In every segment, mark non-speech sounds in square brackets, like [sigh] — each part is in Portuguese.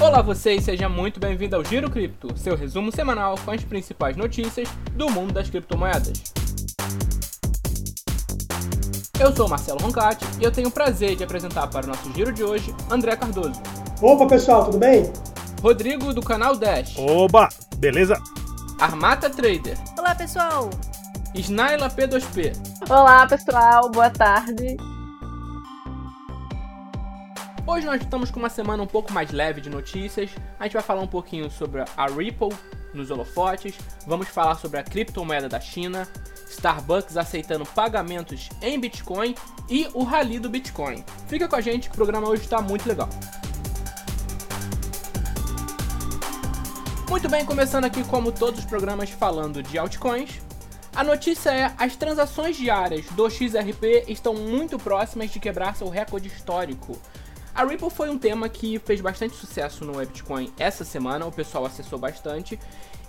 Olá vocês, seja muito bem-vindo ao Giro Cripto, seu resumo semanal com as principais notícias do mundo das criptomoedas. Eu sou Marcelo Roncati e eu tenho o prazer de apresentar para o nosso giro de hoje André Cardoso. Opa pessoal, tudo bem? Rodrigo do canal Dash. Oba, beleza? Armata Trader. Olá pessoal. Snaila P2P. Olá pessoal, boa tarde. Hoje nós estamos com uma semana um pouco mais leve de notícias. A gente vai falar um pouquinho sobre a Ripple nos holofotes, vamos falar sobre a criptomoeda da China, Starbucks aceitando pagamentos em Bitcoin e o rally do Bitcoin. Fica com a gente que o programa hoje está muito legal. Muito bem, começando aqui como todos os programas falando de altcoins. A notícia é: as transações diárias do XRP estão muito próximas de quebrar seu recorde histórico. A Ripple foi um tema que fez bastante sucesso no Bitcoin essa semana, o pessoal acessou bastante,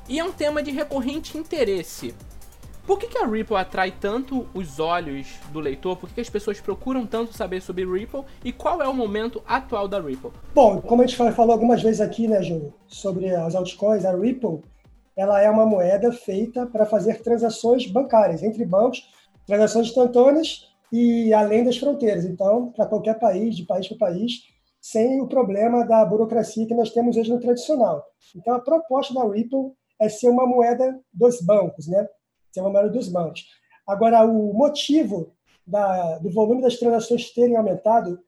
e é um tema de recorrente interesse. Por que, que a Ripple atrai tanto os olhos do leitor? Por que, que as pessoas procuram tanto saber sobre Ripple? E qual é o momento atual da Ripple? Bom, como a gente falou algumas vezes aqui, né, Júnior, sobre as altcoins, a Ripple ela é uma moeda feita para fazer transações bancárias entre bancos, transações instantâneas e além das fronteiras. Então, para qualquer país, de país para país, sem o problema da burocracia que nós temos hoje no tradicional. Então, a proposta da Ripple é ser uma moeda dos bancos, né? Ser uma moeda dos bancos. Agora, o motivo da, do volume das transações terem aumentado,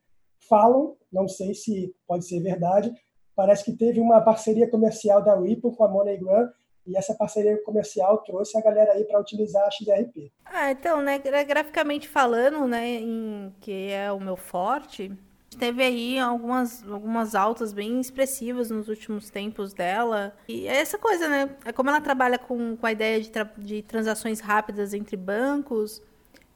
falam, não sei se pode ser verdade, parece que teve uma parceria comercial da Ripple com a MoneyGram e essa parceria comercial trouxe a galera aí para utilizar a XRP. Ah, então, né, graficamente falando, né, em, que é o meu forte, teve aí algumas, algumas altas bem expressivas nos últimos tempos dela. E é essa coisa, né? É como ela trabalha com, com a ideia de, tra de transações rápidas entre bancos,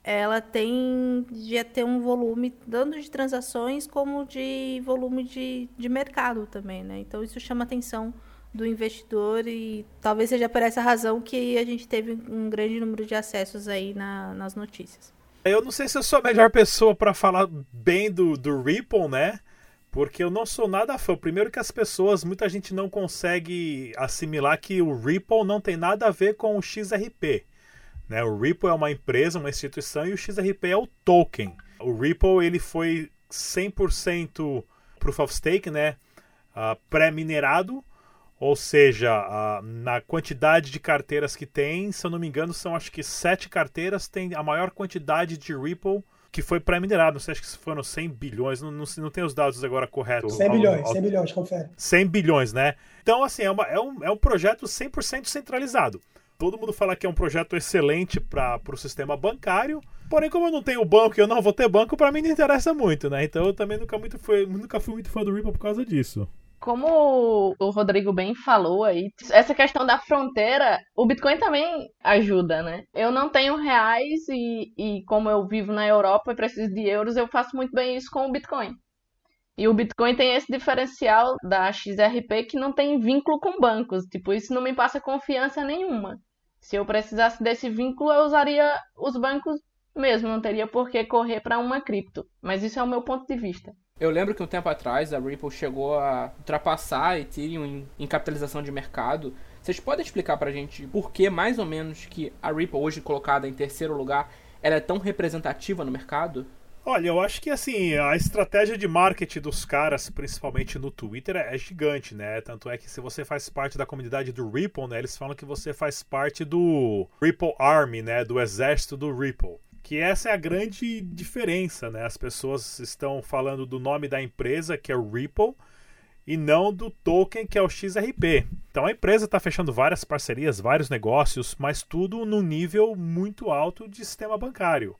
ela tem de ter um volume tanto de transações como de volume de, de mercado também, né? Então isso chama atenção do investidor e talvez seja por essa razão que a gente teve um grande número de acessos aí na, nas notícias. Eu não sei se eu sou a melhor pessoa para falar bem do, do Ripple, né? Porque eu não sou nada fã. Primeiro que as pessoas, muita gente não consegue assimilar que o Ripple não tem nada a ver com o XRP. Né? O Ripple é uma empresa, uma instituição e o XRP é o token. O Ripple ele foi 100% proof of stake, né? Uh, pré-minerado ou seja, a, na quantidade de carteiras que tem, se eu não me engano, são acho que sete carteiras, tem a maior quantidade de Ripple que foi pré-minerado. Não sei, acho que foram 100 bilhões, não, não, não tem os dados agora corretos. 100 bilhões, ao, 100 bilhões, confere. 100 bilhões, né? Então, assim, é, uma, é, um, é um projeto 100% centralizado. Todo mundo fala que é um projeto excelente para o sistema bancário, porém, como eu não tenho banco e eu não vou ter banco, para mim não interessa muito, né? Então eu também nunca, muito fui, nunca fui muito fã do Ripple por causa disso como o Rodrigo bem falou aí, essa questão da fronteira, o Bitcoin também ajuda, né? Eu não tenho reais e, e como eu vivo na Europa e preciso de euros, eu faço muito bem isso com o Bitcoin. E o Bitcoin tem esse diferencial da XRP que não tem vínculo com bancos. Tipo, isso não me passa confiança nenhuma. Se eu precisasse desse vínculo, eu usaria os bancos mesmo, não teria por que correr para uma cripto. Mas isso é o meu ponto de vista. Eu lembro que um tempo atrás a Ripple chegou a ultrapassar a Ethereum em, em capitalização de mercado. Vocês podem explicar pra gente por que, mais ou menos, que a Ripple, hoje colocada em terceiro lugar, ela é tão representativa no mercado? Olha, eu acho que assim, a estratégia de marketing dos caras, principalmente no Twitter, é gigante, né? Tanto é que se você faz parte da comunidade do Ripple, né? Eles falam que você faz parte do Ripple Army, né? Do exército do Ripple que essa é a grande diferença, né? As pessoas estão falando do nome da empresa, que é o Ripple, e não do token, que é o XRP. Então a empresa está fechando várias parcerias, vários negócios, mas tudo no nível muito alto de sistema bancário.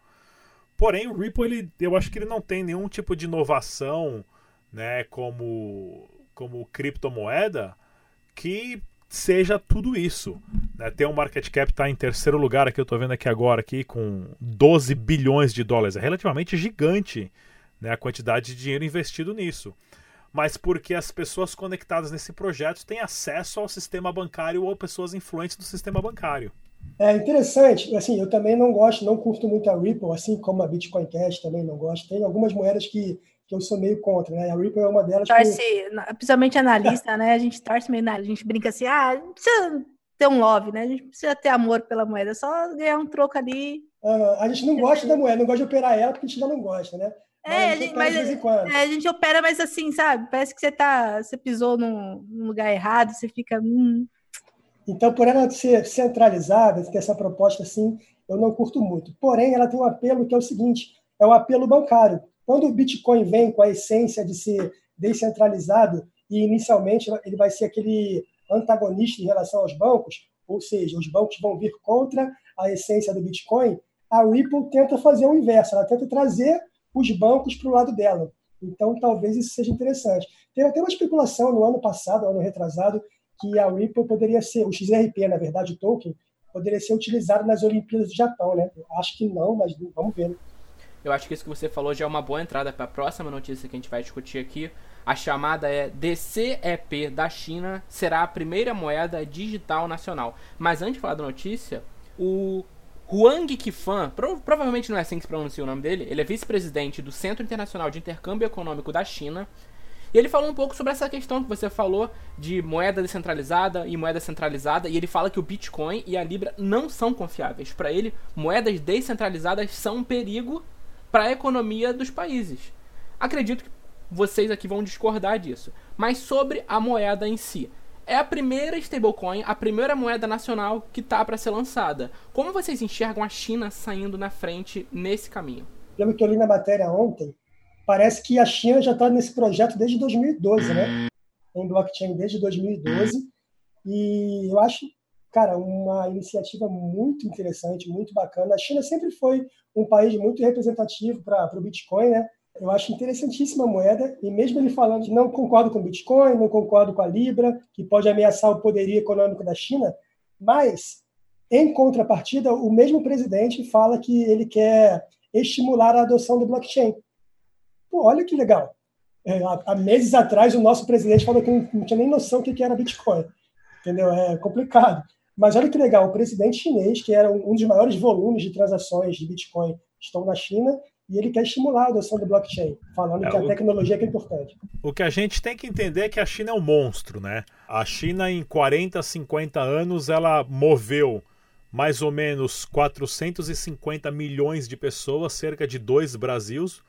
Porém, o Ripple, ele, eu acho que ele não tem nenhum tipo de inovação, né, como, como criptomoeda, que seja tudo isso. Né? Tem um market cap está em terceiro lugar aqui, eu estou vendo aqui agora aqui com 12 bilhões de dólares. É relativamente gigante né, a quantidade de dinheiro investido nisso. Mas porque as pessoas conectadas nesse projeto têm acesso ao sistema bancário ou pessoas influentes do sistema bancário. É interessante, assim, eu também não gosto, não curto muito a Ripple, assim como a Bitcoin Cash também não gosto. Tem algumas moedas que que eu sou meio contra, né? A Ripple é uma delas. Torce, que... principalmente analista, né? A gente torce meio na... A gente brinca assim, ah, não precisa ter um love, né? A gente precisa ter amor pela moeda, só ganhar um troco ali. A gente não gosta da moeda, não gosta de operar ela porque a gente já não gosta, né? É, a gente, mas, é, a gente opera, mas assim, sabe? Parece que você tá, você pisou num, num lugar errado, você fica. Hum. Então, por ela ser centralizada, ter essa proposta assim, eu não curto muito. Porém, ela tem um apelo que é o seguinte: é o apelo bancário. Quando o Bitcoin vem com a essência de ser descentralizado e inicialmente ele vai ser aquele antagonista em relação aos bancos, ou seja, os bancos vão vir contra a essência do Bitcoin, a Ripple tenta fazer o inverso, ela tenta trazer os bancos para o lado dela. Então, talvez isso seja interessante. Teve até uma especulação no ano passado, ano retrasado, que a Ripple poderia ser, o XRP, na verdade, o token, poderia ser utilizado nas Olimpíadas do Japão, né? Acho que não, mas vamos ver. Né? Eu acho que isso que você falou já é uma boa entrada para a próxima notícia que a gente vai discutir aqui. A chamada é DCEP da China será a primeira moeda digital nacional. Mas antes de falar da notícia, o Huang Qifan, prov provavelmente não é assim que se pronuncia o nome dele, ele é vice-presidente do Centro Internacional de Intercâmbio Econômico da China. E ele falou um pouco sobre essa questão que você falou de moeda descentralizada e moeda centralizada, e ele fala que o Bitcoin e a Libra não são confiáveis. Para ele, moedas descentralizadas são um perigo para a economia dos países. Acredito que vocês aqui vão discordar disso. Mas sobre a moeda em si, é a primeira stablecoin, a primeira moeda nacional que está para ser lançada. Como vocês enxergam a China saindo na frente nesse caminho? Pelo que eu li na matéria ontem, parece que a China já está nesse projeto desde 2012, né? Em blockchain desde 2012. E eu acho, cara, uma iniciativa muito interessante, muito bacana. A China sempre foi um país muito representativo para o Bitcoin, né? Eu acho interessantíssima a moeda, e mesmo ele falando que não concordo com o Bitcoin, não concordo com a Libra, que pode ameaçar o poderio econômico da China, mas, em contrapartida, o mesmo presidente fala que ele quer estimular a adoção do blockchain. Pô, olha que legal. É, há, meses atrás, o nosso presidente falou que não, tinha nem noção do que era Bitcoin. Entendeu? É complicado. Mas olha que legal, o presidente chinês, que era um dos maiores volumes de transações de Bitcoin estão na China, e ele quer estimular a adoção do blockchain, falando é, que a tecnologia é, é importante. O que a gente tem que entender é que a China é um monstro, né? A China, em 40, 50 anos, ela moveu mais ou menos 450 milhões de pessoas, cerca de dois Brasils,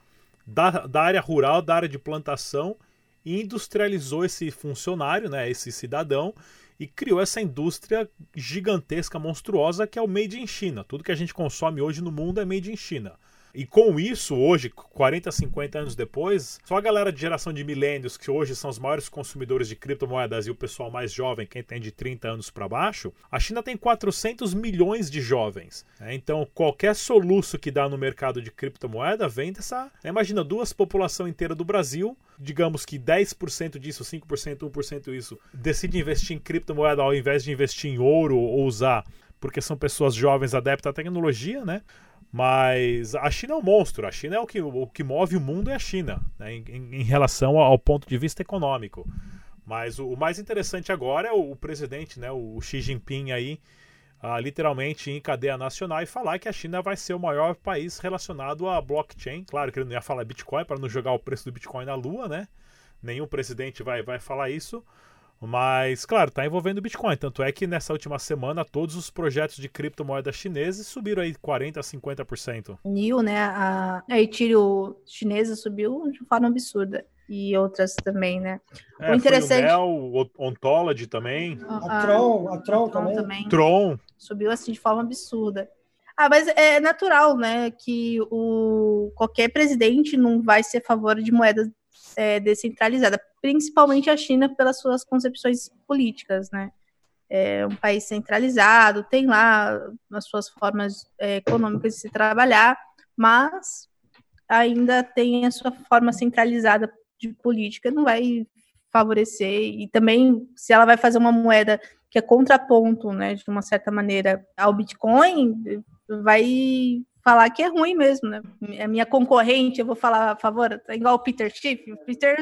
da, da área rural, da área de plantação, e industrializou esse funcionário, né, esse cidadão, e criou essa indústria gigantesca, monstruosa, que é o Made in China. Tudo que a gente consome hoje no mundo é Made in China. E com isso, hoje, 40, 50 anos depois, só a galera de geração de milênios, que hoje são os maiores consumidores de criptomoedas e o pessoal mais jovem, quem tem de 30 anos para baixo, a China tem 400 milhões de jovens. Né? Então, qualquer soluço que dá no mercado de criptomoeda vem dessa. Né? Imagina duas população inteira do Brasil, digamos que 10% disso, 5%, 1% isso, decide investir em criptomoeda ao invés de investir em ouro ou usar porque são pessoas jovens adeptas à tecnologia, né? Mas a China é um monstro. A China é o que, o que move o mundo é a China, né, em, em, relação ao ponto de vista econômico. Mas o, o mais interessante agora é o, o, presidente, né, o Xi Jinping aí, uh, literalmente em cadeia nacional e falar que a China vai ser o maior país relacionado a blockchain. Claro que ele não ia falar Bitcoin para não jogar o preço do Bitcoin na lua, né? Nenhum presidente vai, vai falar isso. Mas, claro, está envolvendo o Bitcoin. Tanto é que nessa última semana todos os projetos de criptomoedas chineses subiram aí 40% a 50%. NIO, né? A, a Ethereum chinesa subiu de forma absurda. E outras também, né? É, o interessante. o Mel, o Ontology também. A, a Tron, a Tron, Tron também. também. Tron. Subiu assim de forma absurda. Ah, mas é natural, né, que o qualquer presidente não vai ser a favor de moedas é, descentralizada, principalmente a China pelas suas concepções políticas, né? É um país centralizado, tem lá as suas formas é, econômicas de se trabalhar, mas ainda tem a sua forma centralizada de política, não vai favorecer e também se ela vai fazer uma moeda que é contraponto, né, de uma certa maneira ao Bitcoin, vai falar que é ruim mesmo, né? É minha concorrente, eu vou falar a favor, é igual o Peter Schiff. O Peter,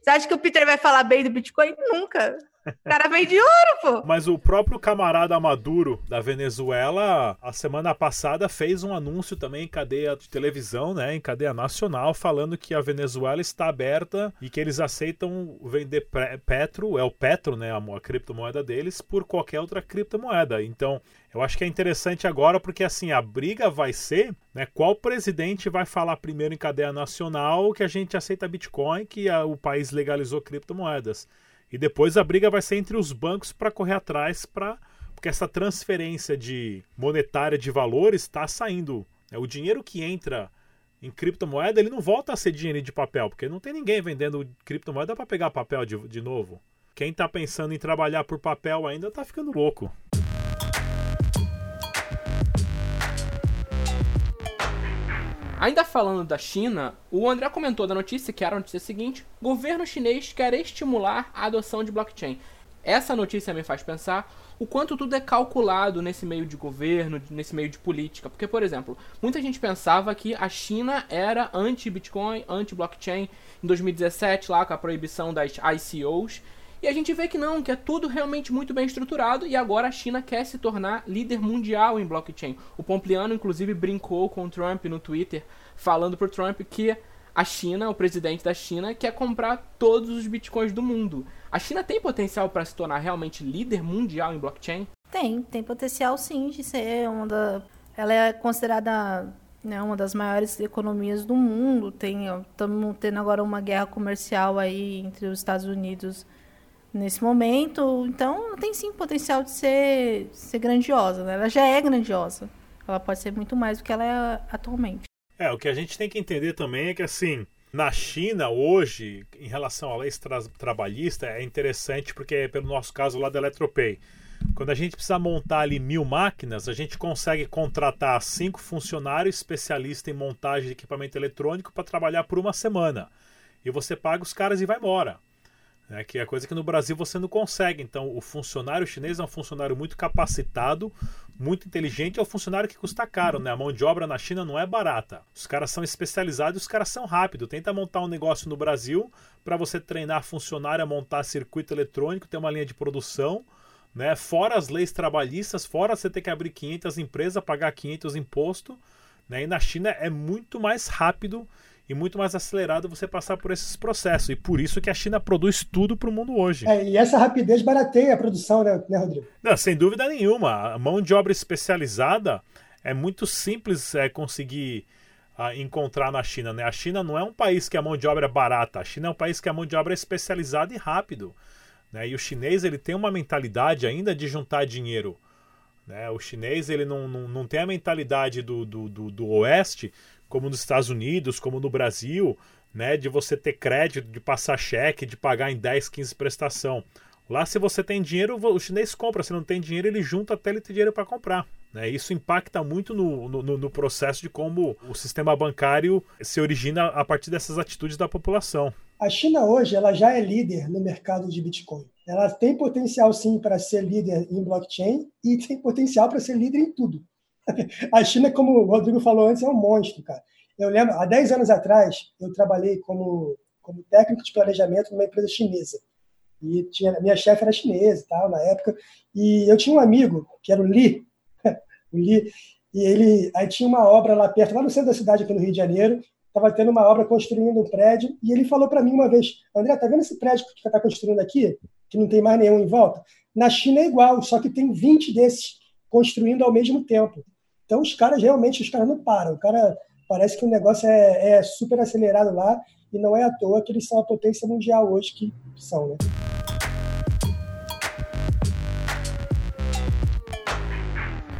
você acha que o Peter vai falar bem do Bitcoin? Nunca. O cara vem de ouro, pô. Mas o próprio camarada Maduro da Venezuela, a semana passada, fez um anúncio também em cadeia de televisão, né, em cadeia nacional, falando que a Venezuela está aberta e que eles aceitam vender petro, é o petro, né, a criptomoeda deles, por qualquer outra criptomoeda. Então, eu acho que é interessante agora porque assim a briga vai ser, né, qual presidente vai falar primeiro em cadeia nacional que a gente aceita Bitcoin, que a, o país legalizou criptomoedas. E depois a briga vai ser entre os bancos para correr atrás para porque essa transferência de monetária de valor está saindo. Né? O dinheiro que entra em criptomoeda, ele não volta a ser dinheiro de papel, porque não tem ninguém vendendo criptomoeda para pegar papel de, de novo. Quem está pensando em trabalhar por papel ainda está ficando louco. Ainda falando da China, o André comentou da notícia, que era a notícia seguinte: governo chinês quer estimular a adoção de blockchain. Essa notícia me faz pensar o quanto tudo é calculado nesse meio de governo, nesse meio de política. Porque, por exemplo, muita gente pensava que a China era anti-Bitcoin, anti-blockchain em 2017, lá com a proibição das ICOs. E a gente vê que não, que é tudo realmente muito bem estruturado e agora a China quer se tornar líder mundial em blockchain. O Pompliano, inclusive, brincou com o Trump no Twitter, falando pro Trump que a China, o presidente da China, quer comprar todos os bitcoins do mundo. A China tem potencial para se tornar realmente líder mundial em blockchain? Tem, tem potencial sim de ser uma da. Ela é considerada né, uma das maiores economias do mundo. Estamos tendo agora uma guerra comercial aí entre os Estados Unidos nesse momento. Então, tem sim potencial de ser, ser grandiosa. Né? Ela já é grandiosa. Ela pode ser muito mais do que ela é atualmente. É, o que a gente tem que entender também é que, assim, na China, hoje, em relação à lei tra trabalhista, é interessante porque, pelo nosso caso lá da Eletropay, quando a gente precisa montar ali mil máquinas, a gente consegue contratar cinco funcionários especialistas em montagem de equipamento eletrônico para trabalhar por uma semana. E você paga os caras e vai embora. Né, que é coisa que no Brasil você não consegue. Então, o funcionário chinês é um funcionário muito capacitado, muito inteligente, é um funcionário que custa caro. Né? A mão de obra na China não é barata. Os caras são especializados e os caras são rápidos. Tenta montar um negócio no Brasil para você treinar funcionário a montar circuito eletrônico, ter uma linha de produção. Né? Fora as leis trabalhistas, fora você ter que abrir 500 empresas, pagar 500 imposto. Né? E na China é muito mais rápido e muito mais acelerado você passar por esses processos. E por isso que a China produz tudo para o mundo hoje. É, e essa rapidez barateia a produção, né, né, Rodrigo? Não, sem dúvida nenhuma. A mão de obra especializada é muito simples é, conseguir uh, encontrar na China. Né? A China não é um país que a mão de obra é barata. A China é um país que a mão de obra é especializada e rápido. Né? E o chinês ele tem uma mentalidade ainda de juntar dinheiro. Né? O chinês ele não, não, não tem a mentalidade do, do, do, do oeste como nos Estados Unidos, como no Brasil, né, de você ter crédito, de passar cheque, de pagar em 10, 15 prestação. Lá, se você tem dinheiro, o chinês compra. Se não tem dinheiro, ele junta até ele ter dinheiro para comprar. Né? Isso impacta muito no, no, no, processo de como o sistema bancário se origina a partir dessas atitudes da população. A China hoje ela já é líder no mercado de Bitcoin. Ela tem potencial sim para ser líder em blockchain e tem potencial para ser líder em tudo. [laughs] A China, como o Rodrigo falou antes, é um monstro, cara. Eu lembro, há 10 anos atrás, eu trabalhei como, como técnico de planejamento numa empresa chinesa. E tinha, minha chefe era chinesa tal, na época. E eu tinha um amigo, que era o Li, [laughs] o Li, e ele aí tinha uma obra lá perto, lá no centro da cidade, aqui no Rio de Janeiro, estava tendo uma obra construindo um prédio, e ele falou para mim uma vez, André, tá vendo esse prédio que está construindo aqui, que não tem mais nenhum em volta? Na China é igual, só que tem 20 desses construindo ao mesmo tempo. Então, os caras realmente, os caras não param. O cara parece que o negócio é, é super acelerado lá e não é à toa que eles são a potência mundial hoje que são, né?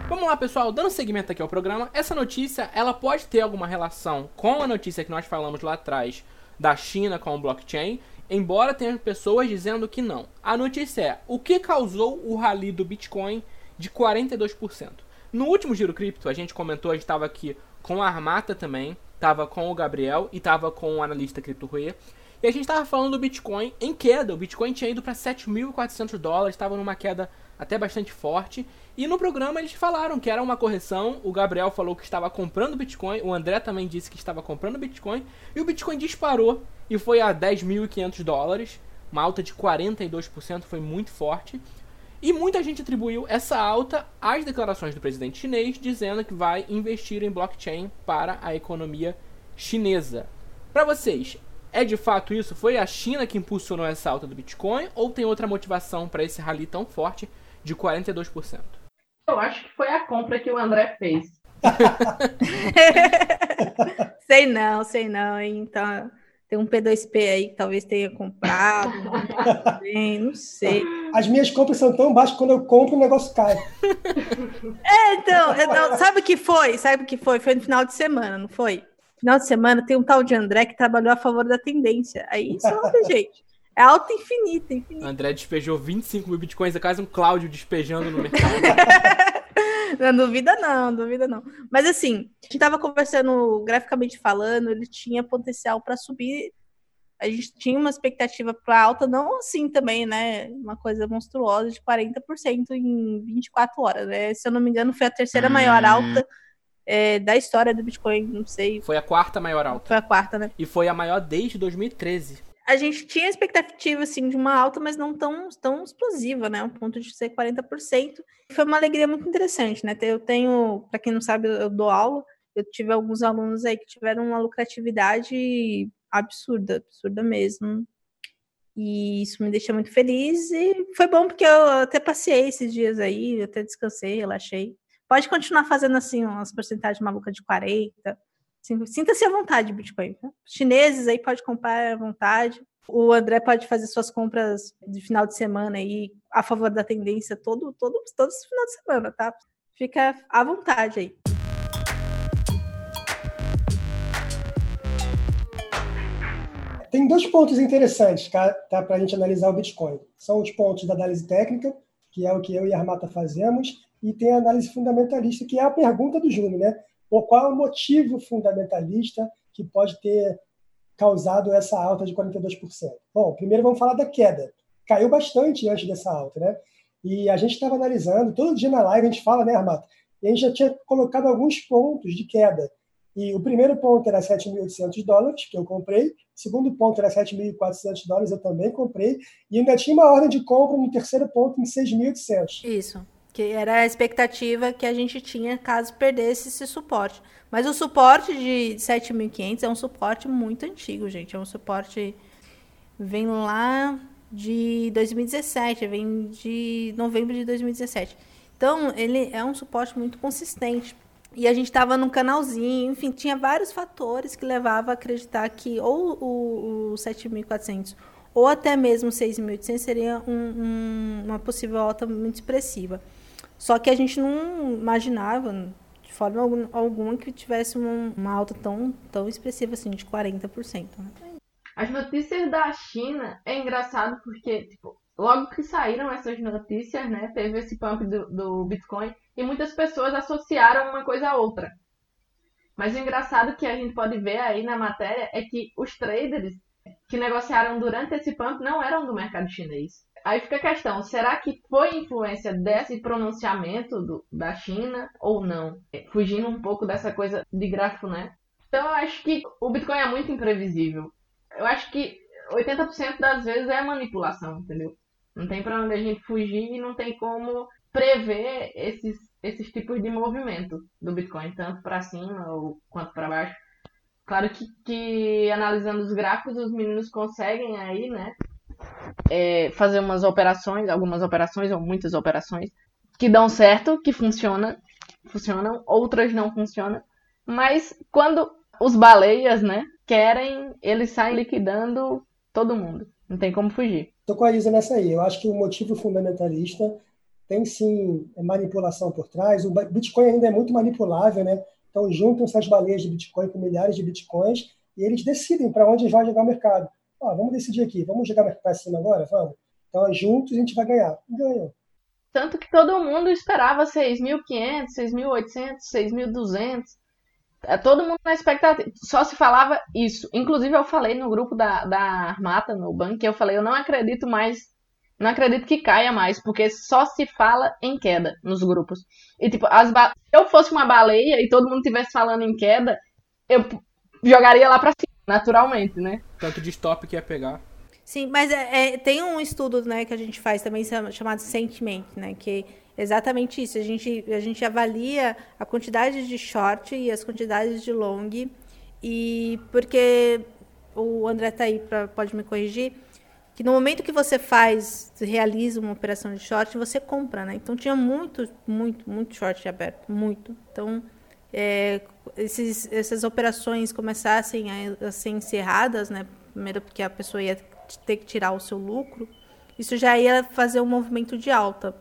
Vamos lá, pessoal, dando seguimento aqui ao programa, essa notícia, ela pode ter alguma relação com a notícia que nós falamos lá atrás da China com o blockchain, embora tenha pessoas dizendo que não. A notícia é: o que causou o rally do Bitcoin de 42%? No último Giro Cripto, a gente comentou, a gente estava aqui com a Armata também, estava com o Gabriel e estava com o analista Cripto Rui. E a gente estava falando do Bitcoin em queda. O Bitcoin tinha ido para 7.400 dólares, estava numa queda até bastante forte. E no programa eles falaram que era uma correção. O Gabriel falou que estava comprando Bitcoin. O André também disse que estava comprando Bitcoin. E o Bitcoin disparou e foi a 10.500 dólares uma alta de 42%, foi muito forte. E muita gente atribuiu essa alta às declarações do presidente chinês, dizendo que vai investir em blockchain para a economia chinesa. Para vocês, é de fato isso? Foi a China que impulsionou essa alta do Bitcoin ou tem outra motivação para esse rally tão forte de 42%? Eu acho que foi a compra que o André fez. [laughs] [laughs] sei não, sei não, hein? Então, tem um P2P aí que talvez tenha comprado. [laughs] Também, não sei. As minhas compras são tão baixas que quando eu compro o negócio cai. [laughs] É, então, então, sabe o que foi? Sabe o que foi? Foi no final de semana, não foi? Final de semana tem um tal de André que trabalhou a favor da tendência. Aí solta, [laughs] gente. É alta infinita, infinita. André despejou 25 mil bitcoins, é quase um Cláudio despejando no mercado. [laughs] não duvida não, duvida não. Mas assim, a gente estava conversando graficamente falando, ele tinha potencial para subir. A gente tinha uma expectativa para alta, não assim também, né? Uma coisa monstruosa de 40% em 24 horas, né? Se eu não me engano, foi a terceira maior hum. alta é, da história do Bitcoin, não sei. Foi a quarta maior alta. Foi a quarta, né? E foi a maior desde 2013. A gente tinha expectativa, assim, de uma alta, mas não tão, tão explosiva, né? Um ponto de ser 40%. Foi uma alegria muito interessante, né? Eu tenho, para quem não sabe, eu dou aula. Eu tive alguns alunos aí que tiveram uma lucratividade absurda, absurda mesmo. E isso me deixa muito feliz. E foi bom porque eu até passei esses dias aí, até descansei, relaxei. Pode continuar fazendo assim umas porcentagens malucas de 40. Sinta-se à vontade, Bitcoin. Tá? Chineses aí pode comprar à vontade. O André pode fazer suas compras de final de semana aí a favor da tendência todo, todo, todo final de semana, tá? Fica à vontade aí. Tem dois pontos interessantes tá, tá para a gente analisar o Bitcoin. São os pontos da análise técnica, que é o que eu e a Armata fazemos, e tem a análise fundamentalista, que é a pergunta do Júnior, né? Ou qual é o motivo fundamentalista que pode ter causado essa alta de 42%? Bom, primeiro vamos falar da queda. Caiu bastante antes dessa alta, né? E a gente estava analisando, todo dia na live a gente fala, né, Armata? E a gente já tinha colocado alguns pontos de queda. E o primeiro ponto era 7.800 dólares, que eu comprei. O segundo ponto era 7.400 dólares, eu também comprei. E ainda tinha uma ordem de compra no terceiro ponto em 6.800. Isso que era a expectativa que a gente tinha caso perdesse esse suporte. Mas o suporte de 7.500 é um suporte muito antigo, gente. É um suporte vem lá de 2017, vem de novembro de 2017. Então, ele é um suporte muito consistente. E a gente estava num canalzinho, enfim, tinha vários fatores que levavam a acreditar que ou o, o 7.400 ou até mesmo 6.800 seria um, um, uma possível alta muito expressiva. Só que a gente não imaginava de forma alguma que tivesse uma, alta tão, tão expressiva assim, de 40%. Né? As notícias da China é engraçado porque, tipo, logo que saíram essas notícias, né, teve esse pump do, do Bitcoin e muitas pessoas associaram uma coisa a outra. Mas o engraçado que a gente pode ver aí na matéria é que os traders que negociaram durante esse pump não eram do mercado chinês. Aí fica a questão, será que foi influência desse pronunciamento do, da China ou não? É, fugindo um pouco dessa coisa de gráfico, né? Então eu acho que o Bitcoin é muito imprevisível. Eu acho que 80% das vezes é manipulação, entendeu? Não tem para onde a gente fugir e não tem como prever esses, esses tipos de movimento do Bitcoin, tanto para cima ou quanto para baixo. Claro que, que analisando os gráficos, os meninos conseguem aí, né, é, fazer umas operações, algumas operações ou muitas operações que dão certo, que funciona, funcionam, outras não funcionam. Mas quando os baleias, né, querem, eles saem liquidando todo mundo. Não tem como fugir. Estou com a Isa nessa aí. Eu acho que o motivo fundamentalista tem sim manipulação por trás. O Bitcoin ainda é muito manipulável, né? Então juntam-se as baleias de Bitcoin com milhares de Bitcoins e eles decidem para onde vai jogar o mercado. Ó, vamos decidir aqui, vamos jogar para cima agora? Vamos. Então, juntos a gente vai ganhar. Ganhou. Tanto que todo mundo esperava 6.500, 6.800, 6.200. É todo mundo na expectativa. Só se falava isso. Inclusive, eu falei no grupo da, da Armata, no banco, que eu falei, eu não acredito mais, não acredito que caia mais, porque só se fala em queda nos grupos. E, tipo, as ba... se eu fosse uma baleia e todo mundo estivesse falando em queda, eu jogaria lá pra cima naturalmente, né? Tanto de stop que ia pegar. Sim, mas é, é, tem um estudo né, que a gente faz também chamado Sentiment, né? Que é exatamente isso. A gente, a gente avalia a quantidade de short e as quantidades de long. E porque o André tá aí, pra, pode me corrigir, que no momento que você faz, realiza uma operação de short, você compra, né? Então tinha muito, muito, muito short aberto, muito. Então, é, esses, essas operações começassem a, a ser encerradas, né? Primeiro porque a pessoa ia ter que tirar o seu lucro, isso já ia fazer um movimento de alta.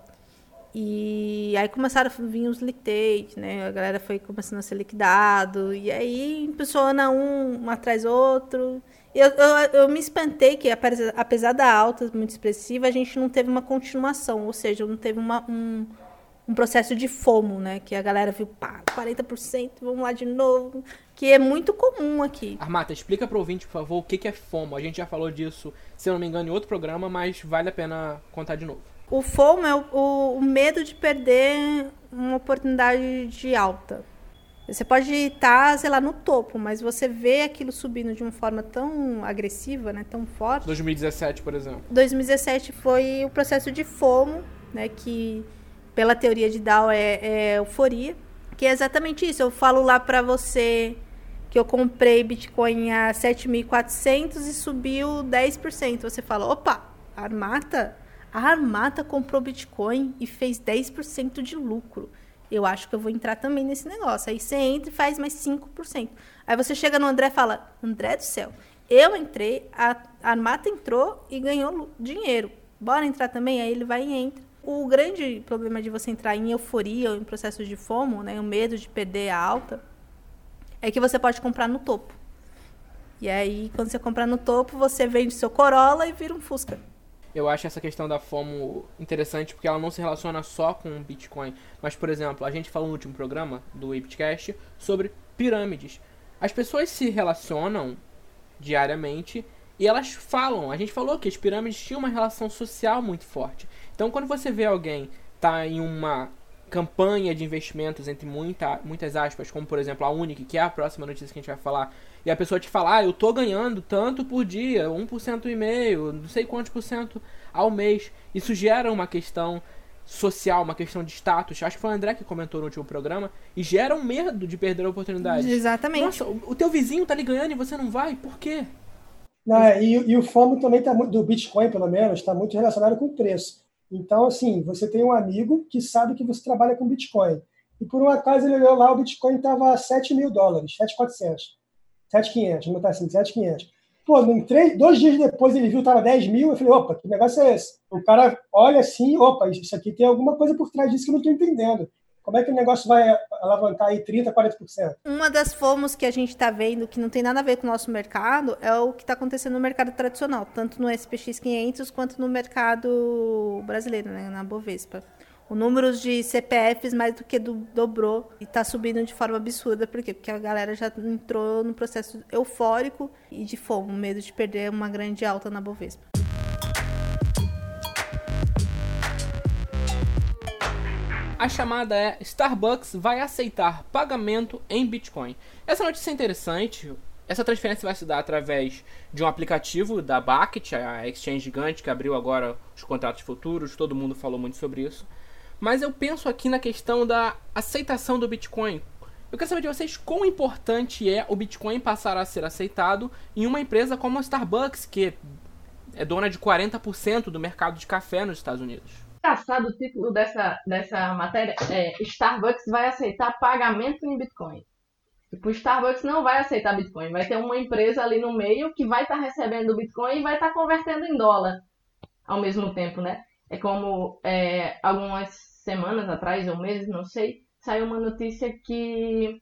E aí começaram a vir os liquidez, né? A galera foi começando a ser liquidado. E aí impulsiona um, um atrás outro. Eu, eu, eu, me espantei que, apesar da alta muito expressiva, a gente não teve uma continuação. Ou seja, não teve uma, um, um processo de FOMO, né? Que a galera viu, pá, 40%, vamos lá de novo. Que é muito comum aqui. Armata, explica para o ouvinte, por favor, o que é FOMO. A gente já falou disso, se eu não me engano, em outro programa, mas vale a pena contar de novo. O FOMO é o, o, o medo de perder uma oportunidade de alta. Você pode estar, sei lá, no topo, mas você vê aquilo subindo de uma forma tão agressiva, né, tão forte. 2017, por exemplo. 2017 foi o processo de FOMO, né, que pela teoria de Dow é, é euforia, que é exatamente isso. Eu falo lá para você que eu comprei Bitcoin a 7.400 e subiu 10%. Você fala, opa, Armata, a Armata comprou Bitcoin e fez 10% de lucro. Eu acho que eu vou entrar também nesse negócio. Aí você entra e faz mais 5%. Aí você chega no André e fala, André do céu, eu entrei, a Armata entrou e ganhou dinheiro. Bora entrar também? Aí ele vai e entra o grande problema de você entrar em euforia ou em processos de fomo, né, o medo de perder a alta, é que você pode comprar no topo. E aí, quando você comprar no topo, você vende seu Corolla e vira um Fusca. Eu acho essa questão da FOMO interessante porque ela não se relaciona só com o Bitcoin. Mas, por exemplo, a gente falou no último programa do Ibitcast sobre pirâmides. As pessoas se relacionam diariamente e elas falam. A gente falou que as pirâmides tinham uma relação social muito forte. Então, quando você vê alguém tá em uma campanha de investimentos entre muita, muitas aspas, como por exemplo a Unic, que é a próxima notícia que a gente vai falar, e a pessoa te fala, ah, eu tô ganhando tanto por dia, 1% e meio, não sei quantos por cento ao mês. Isso gera uma questão social, uma questão de status. Acho que foi o André que comentou no último programa. E gera um medo de perder a oportunidade. Exatamente. Nossa, o teu vizinho tá lhe ganhando e você não vai? Por quê? Não, e, e o FOMO também tá do Bitcoin, pelo menos, está muito relacionado com o preço. Então, assim, você tem um amigo que sabe que você trabalha com Bitcoin. E por um acaso ele olhou lá, o Bitcoin estava a 7 mil dólares, 7,400. 7,500, não está assim, 7,500. Pô, em três, dois dias depois ele viu que estava 10 mil. Eu falei, opa, que negócio é esse? O cara olha assim, opa, isso aqui tem alguma coisa por trás disso que eu não estou entendendo. Como é que o negócio vai alavancar aí 30%, 40%? Uma das fomos que a gente está vendo que não tem nada a ver com o nosso mercado é o que está acontecendo no mercado tradicional, tanto no SPX 500 quanto no mercado brasileiro, né, na Bovespa. O número de CPFs mais do que do, dobrou e está subindo de forma absurda. Por quê? Porque a galera já entrou no processo eufórico e de fomo, medo de perder uma grande alta na Bovespa. A chamada é Starbucks vai aceitar pagamento em Bitcoin. Essa notícia é interessante. Essa transferência vai se dar através de um aplicativo da Bakkt, a exchange gigante que abriu agora os contratos futuros. Todo mundo falou muito sobre isso. Mas eu penso aqui na questão da aceitação do Bitcoin. Eu quero saber de vocês quão importante é o Bitcoin passar a ser aceitado em uma empresa como a Starbucks, que é dona de 40% do mercado de café nos Estados Unidos engraçado o título dessa, dessa matéria é Starbucks vai aceitar pagamento em Bitcoin. Tipo, o Starbucks não vai aceitar Bitcoin. Vai ter uma empresa ali no meio que vai estar tá recebendo Bitcoin e vai estar tá convertendo em dólar ao mesmo tempo, né? É como é, algumas semanas atrás, ou meses, não sei, saiu uma notícia que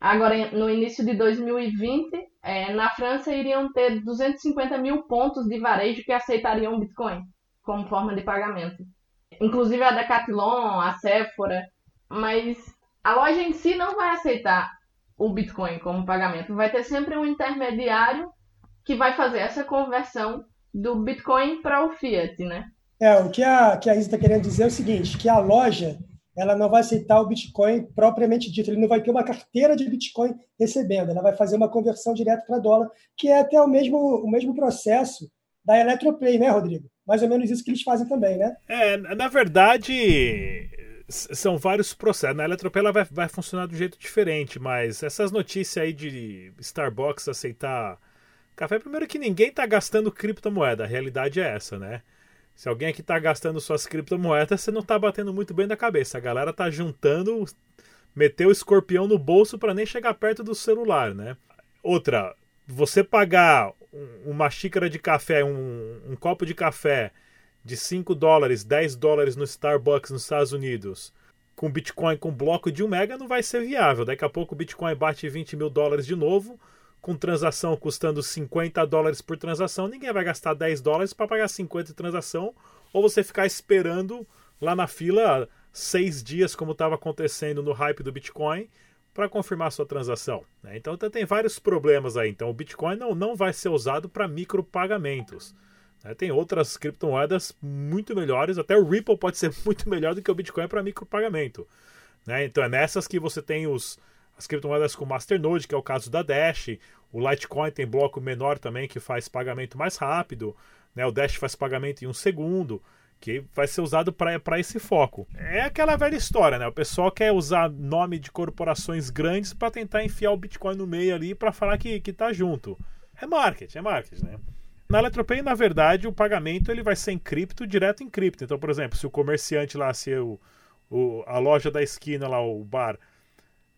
agora no início de 2020, é, na França iriam ter 250 mil pontos de varejo que aceitariam Bitcoin como forma de pagamento inclusive a Decathlon, a Sephora, mas a loja em si não vai aceitar o Bitcoin como pagamento. Vai ter sempre um intermediário que vai fazer essa conversão do Bitcoin para o Fiat, né? É, o que a, que a Isa está querendo dizer é o seguinte, que a loja ela não vai aceitar o Bitcoin propriamente dito, ele não vai ter uma carteira de Bitcoin recebendo, ela vai fazer uma conversão direto para dólar, que é até o mesmo, o mesmo processo da Eletropay, né, Rodrigo? Mais ou menos isso que eles fazem também, né? É, na verdade, são vários processos. Na Eletropay ela vai, vai funcionar de um jeito diferente, mas essas notícias aí de Starbucks aceitar café, primeiro que ninguém está gastando criptomoeda, a realidade é essa, né? Se alguém aqui está gastando suas criptomoedas, você não está batendo muito bem da cabeça. A galera tá juntando, meteu o escorpião no bolso para nem chegar perto do celular, né? Outra, você pagar uma xícara de café, um, um copo de café de 5 dólares, 10 dólares no Starbucks nos Estados Unidos, com Bitcoin com bloco de 1 mega, não vai ser viável. Daqui a pouco o Bitcoin bate 20 mil dólares de novo, com transação custando 50 dólares por transação, ninguém vai gastar 10 dólares para pagar 50 de transação, ou você ficar esperando lá na fila seis dias, como estava acontecendo no hype do Bitcoin, para confirmar sua transação. Né? Então tem vários problemas aí. Então o Bitcoin não, não vai ser usado para micropagamentos. Né? Tem outras criptomoedas muito melhores, até o Ripple pode ser [laughs] muito melhor do que o Bitcoin para micropagamento. Né? Então é nessas que você tem os, as criptomoedas com Masternode, que é o caso da Dash. O Litecoin tem bloco menor também, que faz pagamento mais rápido. Né? O Dash faz pagamento em um segundo, que vai ser usado para esse foco. É aquela velha história, né? O pessoal quer usar nome de corporações grandes para tentar enfiar o Bitcoin no meio ali para falar que, que tá junto. É marketing, é marketing, né? Na Eletropay, na verdade, o pagamento ele vai ser em cripto, direto em cripto. Então, por exemplo, se o comerciante lá, se o, o, a loja da esquina lá, o bar,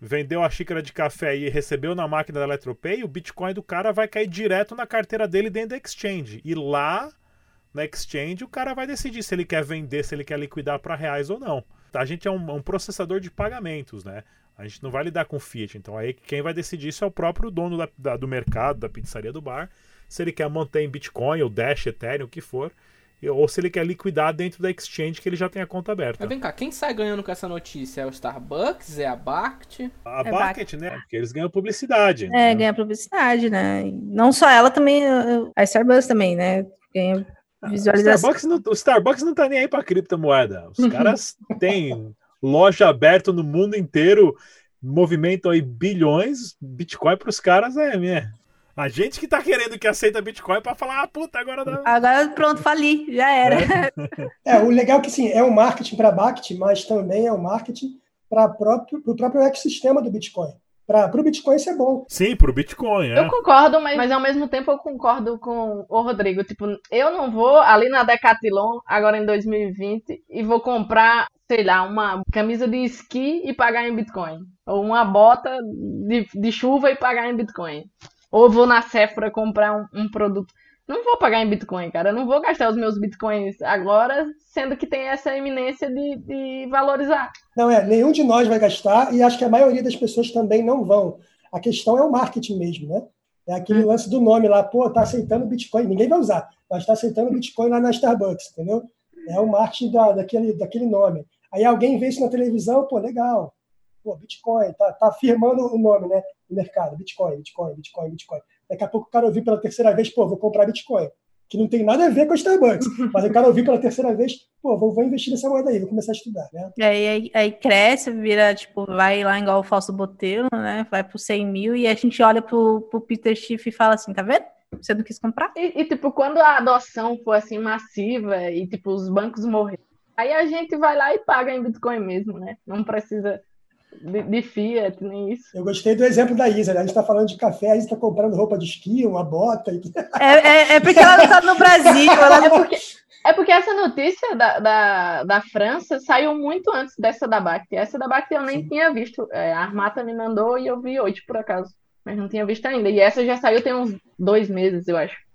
vendeu a xícara de café e recebeu na máquina da Eletropay, o Bitcoin do cara vai cair direto na carteira dele dentro da exchange. E lá na exchange o cara vai decidir se ele quer vender, se ele quer liquidar para reais ou não. A gente é um, um, processador de pagamentos, né? A gente não vai lidar com fiat. Então aí quem vai decidir isso é o próprio dono da, da, do mercado, da pizzaria do bar. Se ele quer manter em Bitcoin ou Dash, Ethereum, o que for ou se ele quer liquidar dentro da exchange que ele já tem a conta aberta. Mas vem cá, quem sai ganhando com essa notícia? É o Starbucks? É a Bact? A é Bact, né? Porque eles ganham publicidade. É, né? ganha publicidade, né? Não só ela, também a Starbucks também, né? Ganha visualização. O Starbucks não, o Starbucks não tá nem aí pra criptomoeda. Os [laughs] caras têm loja aberta no mundo inteiro, movimentam aí bilhões. Bitcoin pros caras é, minha. A gente que tá querendo que aceita Bitcoin para falar, ah, puta, agora dá. Agora pronto, fali, já era. É, [laughs] é o legal é que sim, é um marketing para Bact, mas também é um marketing para próprio, o próprio ecossistema do Bitcoin. Para o Bitcoin isso é bom. Sim, para o Bitcoin, é. Eu concordo, mas, mas ao mesmo tempo eu concordo com o Rodrigo. Tipo, eu não vou ali na Decathlon, agora em 2020, e vou comprar, sei lá, uma camisa de esqui e pagar em Bitcoin. Ou uma bota de, de chuva e pagar em Bitcoin. Ou vou na Sephora comprar um, um produto. Não vou pagar em Bitcoin, cara. Eu não vou gastar os meus Bitcoins agora, sendo que tem essa iminência de, de valorizar. Não, é, nenhum de nós vai gastar e acho que a maioria das pessoas também não vão. A questão é o marketing mesmo, né? É aquele hum. lance do nome lá, pô, tá aceitando Bitcoin. Ninguém vai usar, mas tá aceitando Bitcoin lá na Starbucks, entendeu? É o marketing da, daquele, daquele nome. Aí alguém vê isso na televisão, pô, legal. Pô, Bitcoin, tá, tá afirmando o nome, né? no mercado. Bitcoin, Bitcoin, Bitcoin, Bitcoin. Daqui a pouco o cara ouvir pela terceira vez, pô, vou comprar Bitcoin. Que não tem nada a ver com a Starbucks. Mas o cara ouvir pela terceira vez, pô, vou, vou investir nessa moeda aí, vou começar a estudar, né? E aí, aí, aí cresce, vira, tipo, vai lá igual o falso botelho, né? Vai pro 100 mil e a gente olha pro, pro Peter Schiff e fala assim, tá vendo? Você não quis comprar? E, e, tipo, quando a adoção for assim massiva e tipo os bancos morrerem, aí a gente vai lá e paga em Bitcoin mesmo, né? Não precisa de, de, Fiat, nem isso. Eu gostei do exemplo da Isa, né? A gente está falando de café, a Isa está comprando roupa de esqui, uma bota. E... É, é, é, porque ela não está no Brasil. [laughs] Ela... É, porque, é porque essa notícia da, da, da França saiu muito antes dessa da BACT. Essa da BACT eu nem Sim. tinha visto. É, a Armata me mandou e eu vi hoje, por acaso. Mas não tinha visto ainda. E essa já saiu tem uns dois meses, eu acho.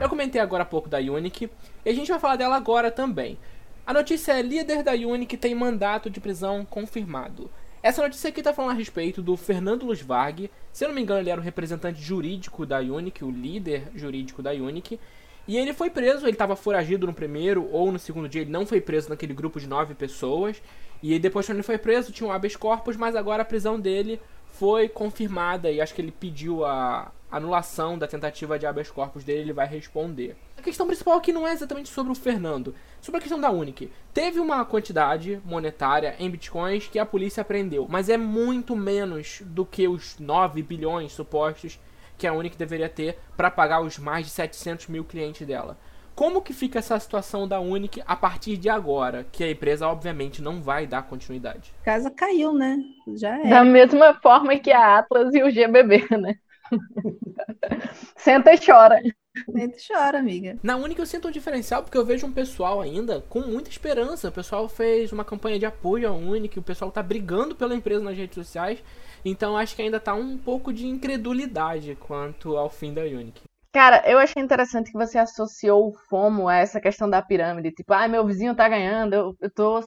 Eu comentei agora há pouco da Unique e a gente vai falar dela agora também. A notícia é: líder da Unique tem mandato de prisão confirmado. Essa notícia aqui está falando a respeito do Fernando Luz Varg. Se eu não me engano, ele era o representante jurídico da Unique, o líder jurídico da Unique. E ele foi preso, ele estava foragido no primeiro ou no segundo dia, ele não foi preso naquele grupo de nove pessoas. E depois, quando ele foi preso, tinha um habeas corpus, mas agora a prisão dele foi confirmada e acho que ele pediu a anulação da tentativa de habeas corpus dele, ele vai responder. A questão principal aqui não é exatamente sobre o Fernando, sobre a questão da Unic. Teve uma quantidade monetária em bitcoins que a polícia apreendeu, mas é muito menos do que os 9 bilhões supostos que a Unic deveria ter para pagar os mais de 700 mil clientes dela. Como que fica essa situação da Unic a partir de agora? Que a empresa, obviamente, não vai dar continuidade. A casa caiu, né? Já é. Da mesma forma que a Atlas e o GBB, né? [laughs] Senta e chora. Senta e chora, amiga. Na Unic eu sinto um diferencial porque eu vejo um pessoal ainda com muita esperança. O pessoal fez uma campanha de apoio à Unic, o pessoal tá brigando pela empresa nas redes sociais. Então acho que ainda tá um pouco de incredulidade quanto ao fim da Unic. Cara, eu achei interessante que você associou o FOMO a essa questão da pirâmide. Tipo, ah, meu vizinho tá ganhando, eu, eu tô.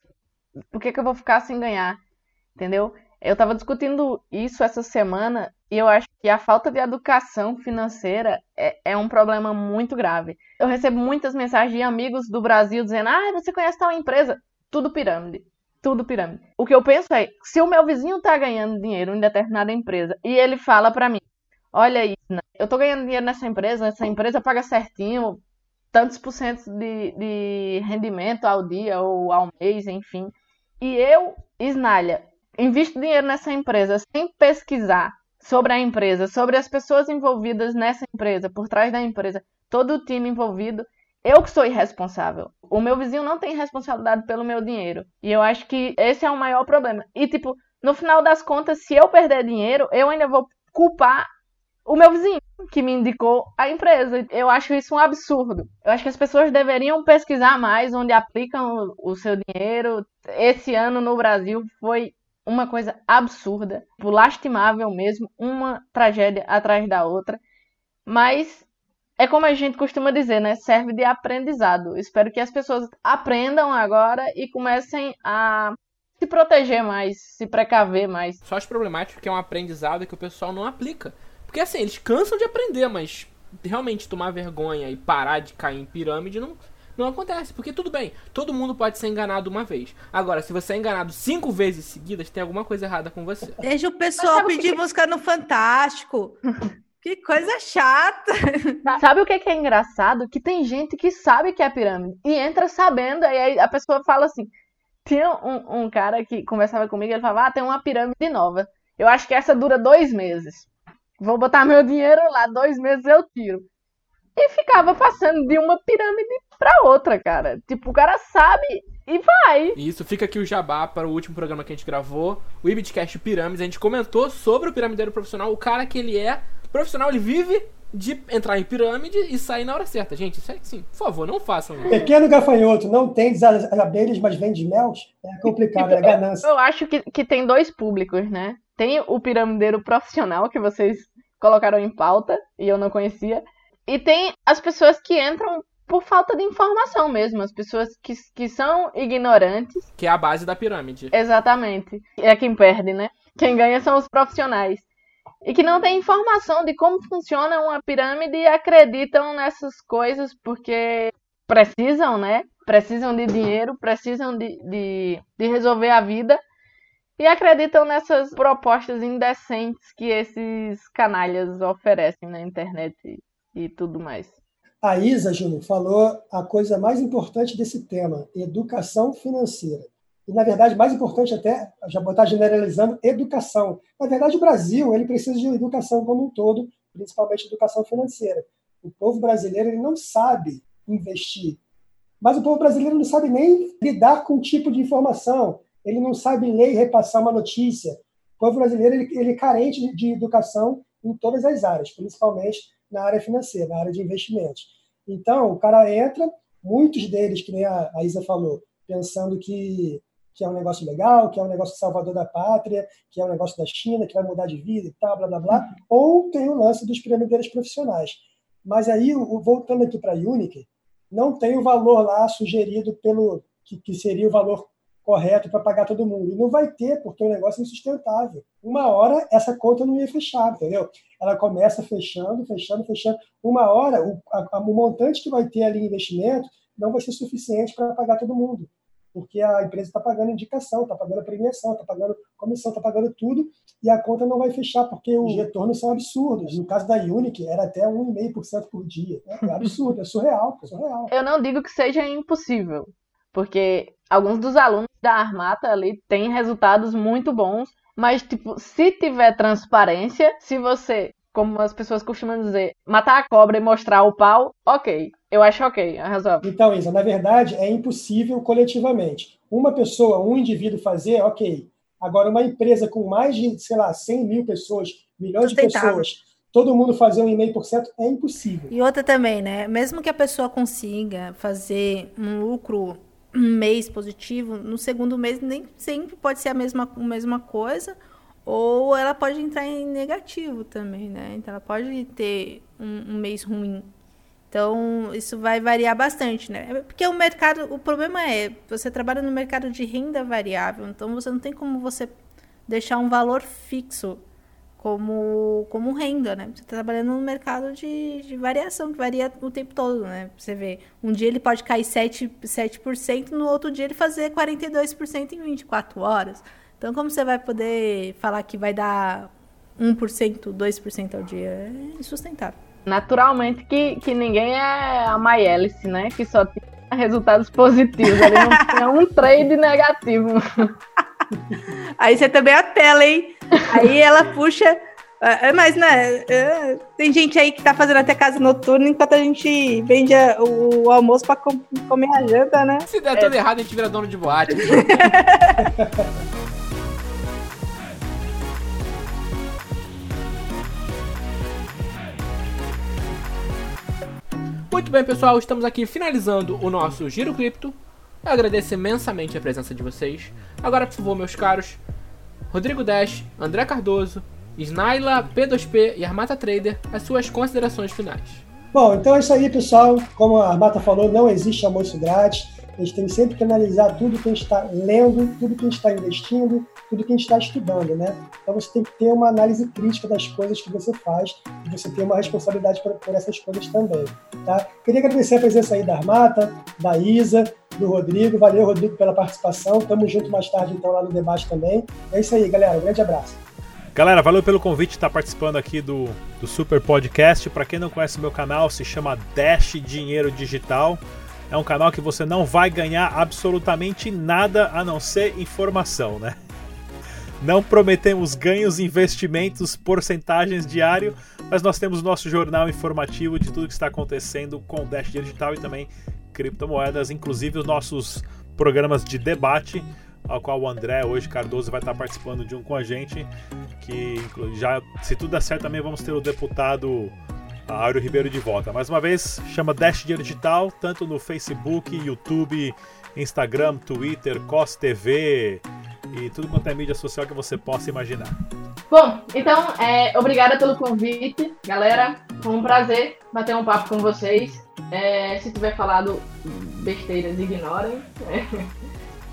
Por que, que eu vou ficar sem ganhar? Entendeu? Eu tava discutindo isso essa semana e eu acho que a falta de educação financeira é, é um problema muito grave. Eu recebo muitas mensagens de amigos do Brasil dizendo: ah, você conhece tal empresa? Tudo pirâmide. Tudo pirâmide. O que eu penso é: se o meu vizinho tá ganhando dinheiro em determinada empresa e ele fala para mim, olha isso, né? eu tô ganhando dinheiro nessa empresa, essa empresa paga certinho, tantos por cento de, de rendimento ao dia ou ao mês, enfim. E eu, Snalha, invisto dinheiro nessa empresa sem pesquisar sobre a empresa, sobre as pessoas envolvidas nessa empresa, por trás da empresa, todo o time envolvido, eu que sou irresponsável. O meu vizinho não tem responsabilidade pelo meu dinheiro. E eu acho que esse é o maior problema. E, tipo, no final das contas, se eu perder dinheiro, eu ainda vou culpar o meu vizinho que me indicou a empresa. Eu acho isso um absurdo. Eu acho que as pessoas deveriam pesquisar mais onde aplicam o, seu dinheiro. Esse ano no Brasil foi uma coisa absurda, lastimável mesmo, uma tragédia atrás da outra. Mas é como a gente costuma dizer, né? Serve de aprendizado. Espero que as pessoas aprendam agora e comecem a se proteger mais, se precaver mais. Só acho problemático que é um aprendizado que o pessoal não aplica. Porque assim, eles cansam de aprender, mas realmente tomar vergonha e parar de cair em pirâmide não, não acontece. Porque tudo bem, todo mundo pode ser enganado uma vez. Agora, se você é enganado cinco vezes seguidas, tem alguma coisa errada com você. Deixa o pessoal pedir que... música no Fantástico. [laughs] Que coisa chata! Sabe o que é engraçado? Que tem gente que sabe que é pirâmide e entra sabendo, e aí a pessoa fala assim. Tinha um, um cara que conversava comigo, ele falava: Ah, tem uma pirâmide nova. Eu acho que essa dura dois meses. Vou botar meu dinheiro lá, dois meses eu tiro. E ficava passando de uma pirâmide pra outra, cara. Tipo, o cara sabe e vai. Isso, fica aqui o jabá para o último programa que a gente gravou, o Ibitcast Pirâmides. A gente comentou sobre o piramideiro profissional, o cara que ele é profissional, ele vive de entrar em pirâmide e sair na hora certa. Gente, isso é assim, por favor, não façam isso. Pequeno gafanhoto, não tem as abelhas, mas vende mel? É complicado, é ganância. Eu acho que, que tem dois públicos, né? Tem o piramideiro profissional, que vocês colocaram em pauta e eu não conhecia. E tem as pessoas que entram por falta de informação mesmo, as pessoas que, que são ignorantes. Que é a base da pirâmide. Exatamente. É quem perde, né? Quem ganha são os profissionais. E que não tem informação de como funciona uma pirâmide e acreditam nessas coisas porque precisam, né? Precisam de dinheiro, precisam de, de, de resolver a vida e acreditam nessas propostas indecentes que esses canalhas oferecem na internet e, tudo mais. A Isa, Júnior, falou a coisa mais importante desse tema, educação financeira. E, na verdade, mais importante até, já botar generalizando, educação. Na verdade, o Brasil ele precisa de educação como um todo, principalmente educação financeira. O povo brasileiro ele não sabe investir. Mas o povo brasileiro não sabe nem lidar com o tipo de informação ele não sabe ler e repassar uma notícia. O povo brasileiro ele, ele é carente de educação em todas as áreas, principalmente na área financeira, na área de investimentos. Então, o cara entra, muitos deles, que nem a, a Isa falou, pensando que, que é um negócio legal, que é um negócio salvador da pátria, que é um negócio da China, que vai mudar de vida e tal, blá, blá, blá. Ou tem o lance dos pirâmideiros profissionais. Mas aí, voltando aqui para a Unique, não tem o valor lá sugerido pelo que, que seria o valor correto para pagar todo mundo. E não vai ter, porque o negócio é insustentável. Uma hora essa conta não ia fechar, entendeu? Ela começa fechando, fechando, fechando. Uma hora o, a, o montante que vai ter ali investimento não vai ser suficiente para pagar todo mundo. porque a empresa está pagando indicação, está pagando premiação, está pagando comissão, está pagando tudo, e a conta não vai fechar, porque os retornos são absurdos. No caso da Unique, era até 1,5% por dia. É absurdo, é surreal, é surreal. Eu não digo que seja impossível, porque alguns dos alunos da Armata ali têm resultados muito bons, mas, tipo, se tiver transparência, se você como as pessoas costumam dizer, matar a cobra e mostrar o pau, ok. Eu acho ok, resolve. Então, Isa, na verdade, é impossível coletivamente. Uma pessoa, um indivíduo fazer, ok. Agora, uma empresa com mais de, sei lá, 100 mil pessoas, milhões de pessoas, todo mundo fazer um e meio por cento é impossível. E outra também, né? Mesmo que a pessoa consiga fazer um lucro um mês positivo, no segundo mês nem sempre pode ser a mesma, a mesma coisa, ou ela pode entrar em negativo também, né? Então ela pode ter um, um mês ruim. Então isso vai variar bastante, né? Porque o mercado, o problema é, você trabalha no mercado de renda variável, então você não tem como você deixar um valor fixo como, como renda, né? Você está trabalhando no mercado de, de variação, que varia o tempo todo, né? Você vê, um dia ele pode cair 7%, 7% no outro dia ele fazer 42% em 24 horas. Então, como você vai poder falar que vai dar 1%, 2% ao dia? É insustentável. Naturalmente que, que ninguém é a Mayelice, né? Que só tem resultados positivos. Ele não tem um trade negativo. [laughs] [laughs] Aí você também a tela, hein? Aí ela puxa. É, é, mas, né? É, tem gente aí que tá fazendo até casa noturna enquanto a gente vende o, o almoço pra comer a janta, né? Se der é. tudo errado, a gente vira dono de boate. [laughs] Muito bem, pessoal, estamos aqui finalizando o nosso Giro Cripto. Eu agradeço imensamente a presença de vocês. Agora, por favor, meus caros, Rodrigo Dash, André Cardoso, Snaila, P2P e Armata Trader, as suas considerações finais. Bom, então é isso aí, pessoal. Como a Armata falou, não existe almoço grátis. A gente tem sempre que analisar tudo que a gente está lendo, tudo que a gente está investindo, tudo que a gente está estudando, né? Então você tem que ter uma análise crítica das coisas que você faz e você tem uma responsabilidade por, por essas coisas também, tá? Queria agradecer a presença aí da Armata, da Isa, do Rodrigo. Valeu, Rodrigo, pela participação. Tamo junto mais tarde, então, lá no debate também. É isso aí, galera. Um grande abraço. Galera, valeu pelo convite de estar participando aqui do, do Super Podcast. Para quem não conhece meu canal, se chama Dash Dinheiro Digital. É um canal que você não vai ganhar absolutamente nada a não ser informação, né? Não prometemos ganhos, investimentos, porcentagens diário, mas nós temos o nosso jornal informativo de tudo que está acontecendo com o Dash Digital e também criptomoedas, inclusive os nossos programas de debate, ao qual o André hoje Cardoso vai estar participando de um com a gente, que já se tudo der certo também vamos ter o deputado Áureo Ribeiro de volta. Mais uma vez, chama Dash Dinheiro Digital, tanto no Facebook, YouTube, Instagram, Twitter, COS TV e tudo quanto é mídia social que você possa imaginar. Bom, então, é, obrigada pelo convite, galera. Foi um prazer bater um papo com vocês. É, se tiver falado besteiras, ignorem. [laughs]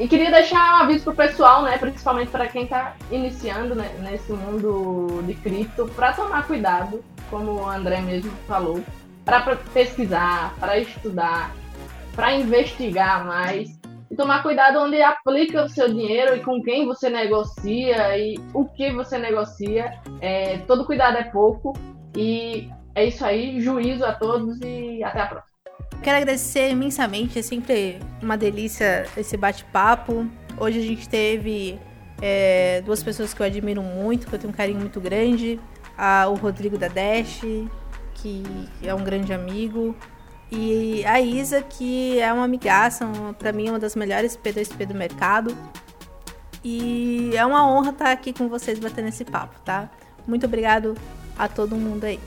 E queria deixar um aviso pro pessoal, né, principalmente para quem está iniciando né, nesse mundo de cripto, para tomar cuidado como o André mesmo falou, para pesquisar, para estudar, para investigar mais e tomar cuidado onde aplica o seu dinheiro e com quem você negocia e o que você negocia. É, todo cuidado é pouco e é isso aí. Juízo a todos e até a próxima. Quero agradecer imensamente, é sempre uma delícia esse bate-papo. Hoje a gente teve é, duas pessoas que eu admiro muito, que eu tenho um carinho muito grande a, o Rodrigo da Dash, que é um grande amigo, e a Isa, que é uma amigaça, para mim é uma das melhores P2P do mercado. E é uma honra estar aqui com vocês batendo esse papo, tá? Muito obrigado a todo mundo aí.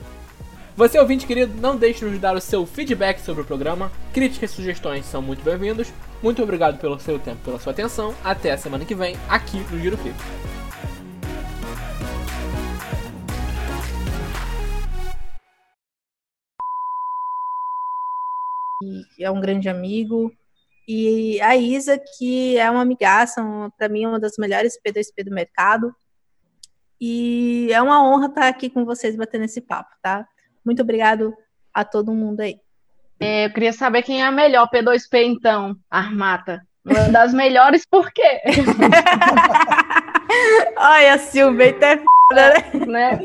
Você ouvinte querido, não deixe de nos dar o seu feedback sobre o programa. Críticas e sugestões são muito bem-vindos. Muito obrigado pelo seu tempo, pela sua atenção. Até a semana que vem, aqui no Giro que é um grande amigo, e a Isa, que é uma amigaça, para mim, uma das melhores P2P do mercado. E é uma honra estar aqui com vocês batendo esse papo, tá? Muito obrigado a todo mundo aí. É, eu queria saber quem é a melhor P2P, então, Armata. Uma das melhores, por quê? [laughs] Olha, a Silveita é f, né? [laughs] né?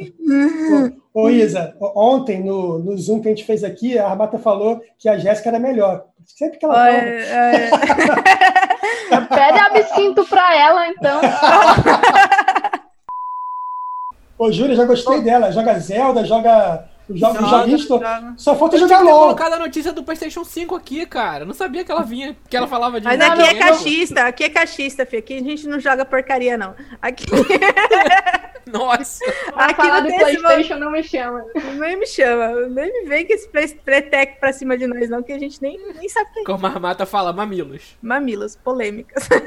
Ô, Isa, ontem no, no Zoom que a gente fez aqui, a Armata falou que a Jéssica era melhor. Sempre que ela fala. é. [laughs] Pede absinto pra ela, então. Ô, Júlia, já gostei dela. Joga Zelda, joga os jogos Joga, joguinhos. to- joga. Só falta Eu jogar LOL. colocado a notícia do PlayStation 5 aqui, cara. Eu não sabia que ela vinha, que ela falava de. Mas aqui é eu- cachista, aqui é cachista, filho. Aqui a gente não joga porcaria, não. Aqui, [laughs] Nossa. Aqui falar esse Playstation, não me chama. Nem me chama, nem me vem com esse pre- pretec pra cima de nós, não, que a gente nem, nem sabe o que é. Como a Armata fala, mamilos. Mamilos, polêmicas. [laughs]